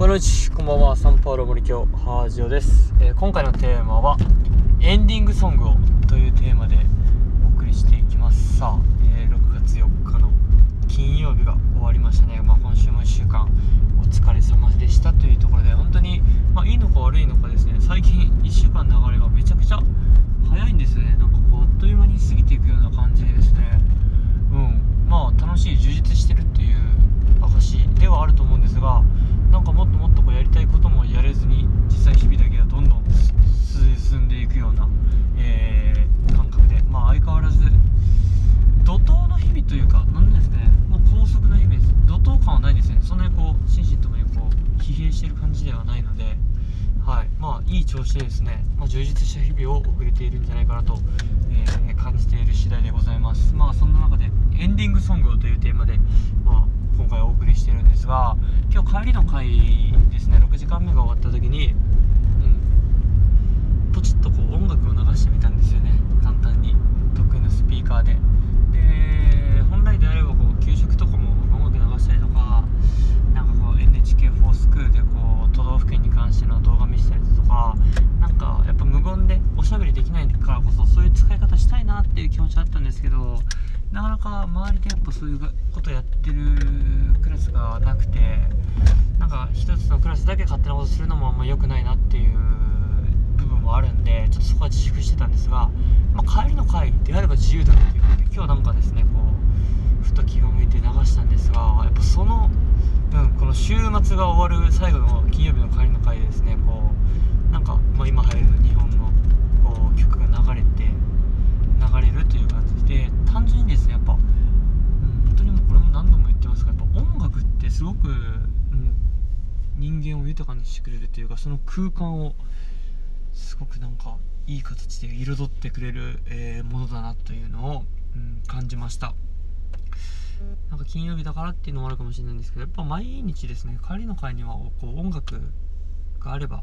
ボナウチこんばんは。サンパウロ森京ハージオです、えー今回のテーマはエンディングソングをというテーマでお送りしていきます。さあ、えー6月4日の金曜日が終わりましたね、まあ、今週も1週間お疲れ様でしたというところで本当に、まあ、いいのか悪いのかですね。最近1週間の流れがめちゃくちゃ早いんですよねなんかこうあっという間に過ぎていくような感じでですねうんまあ楽しい充実してるっていう証ではあると思うんですがなんかもっともっとこうやりたいこともやれずに実際日々だけがどんどん進んでいくような、えー感覚でまあ相変わらず怒涛の日々というかなんですねもう高速な日々です怒涛感はないんですねそんなにこう心身ともにこう疲弊してる感じではないのではい。まあいい調子でですね、まあ、充実した日々を送れているんじゃないかなと、えー感じている次第でございます。まあそんな中でエンディングソングというテーマで、まあ、今回お送りしてるんですが今日帰りの回ですね6時間目が終わった時にうんポチッとこう音楽を流してみたんですよね簡単に得意のスピーカーでで本来であればこう給食とかも音楽流したりとかなんかこう NHK4 スクールでこう都道府県に関しての動画見せたりとかなんかやっぱ無言でおしゃべりできないからこそそういう使い方したいなっていう気持ちあったんですけどなかなか周りでやっぱそういうことやってるクラスがなくてなんか一つのクラスだけ勝手なことするのもあんま良くないなっていう部分もあるんでちょっとそこは自粛してたんですが、まあ、帰りの会であれば自由だなっていうことで今日なんかですねこうふと気が向いて流したんですがやっぱその分この週末が終わる最後の金曜日の帰りの会でですねこうなんか、まあ、今流行る日本のこう曲が流れて流れるという感じで単純にですねやっぱ、うん、本当にもうこれも何度も言ってますがやっぱ音楽ってすごく、うん、人間を豊かにしてくれるというかその空間をすごくなんかいい形で彩ってくれる、えーものだなというのを、うん、感じました。なんか金曜日だからっていうのもあるかもしれないんですけどやっぱ毎日ですね帰りの会にはこう音楽があれば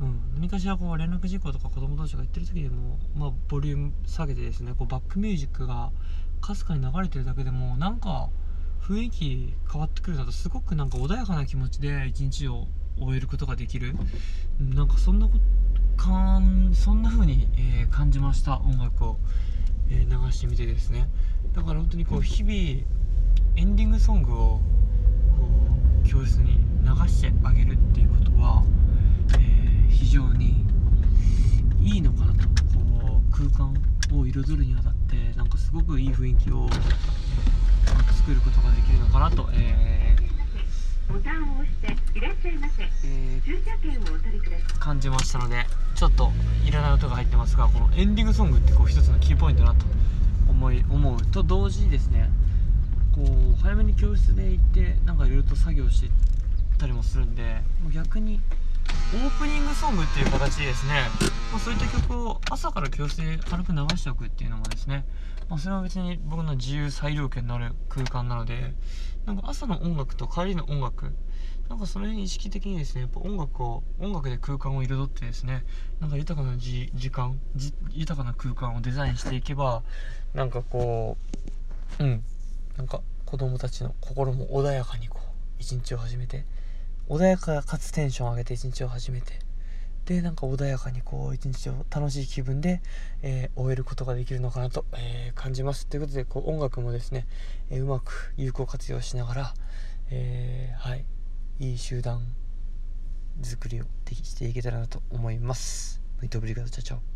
うん、何かしらこう連絡事項とか子供同士が言ってる時でも、まあ、ボリューム下げてですねこうバックミュージックがかすかに流れてるだけでもなんか雰囲気変わってくるなとすごくなんか穏やかな気持ちで一日を終えることができる。うんなんかそんなかんそんな風に、えー感じました音楽を、えー流してみてですね。だから本当にこう日々エンディングソングをこう教室に流してあげるっていうことは、えー非常にいいのかなとこう空間を彩るにあたってなんかすごくいい雰囲気を、えー作ることができるのかなと、えボタンを押していらっしゃいませ。ーえー駐車券をお取りください感じましたのでちょっといらない音が入ってますがこのエンディングソングってこう一つのキーポイントだなと思い思うと同時にですねこう早めに教室で行ってなんかいろいろと作業してたりもするんでもう逆にオープニングソングっていう形でですね、まあ、そういった曲を朝から教室で軽く流しておくっていうのもですね、まあ、それは別に僕の自由裁量権のある空間なのでなんか朝の音楽と帰りの音楽なんかその辺意識的にですねやっぱ音楽を音楽で空間を彩ってですねなんか豊かな時間豊かな空間をデザインしていけばなんかこううんなんか子供たちの心も穏やかにこう一日を始めて穏やかかつテンション上げて一日を始めてでなんか穏やかにこう一日を楽しい気分で、えー終えることができるのかなと、えー感じますということでこう音楽もですね、えーうまく有効活用しながら、えーはいいい集団作りをできしていけたらなと思います。muito obrigado, tchau, tchau.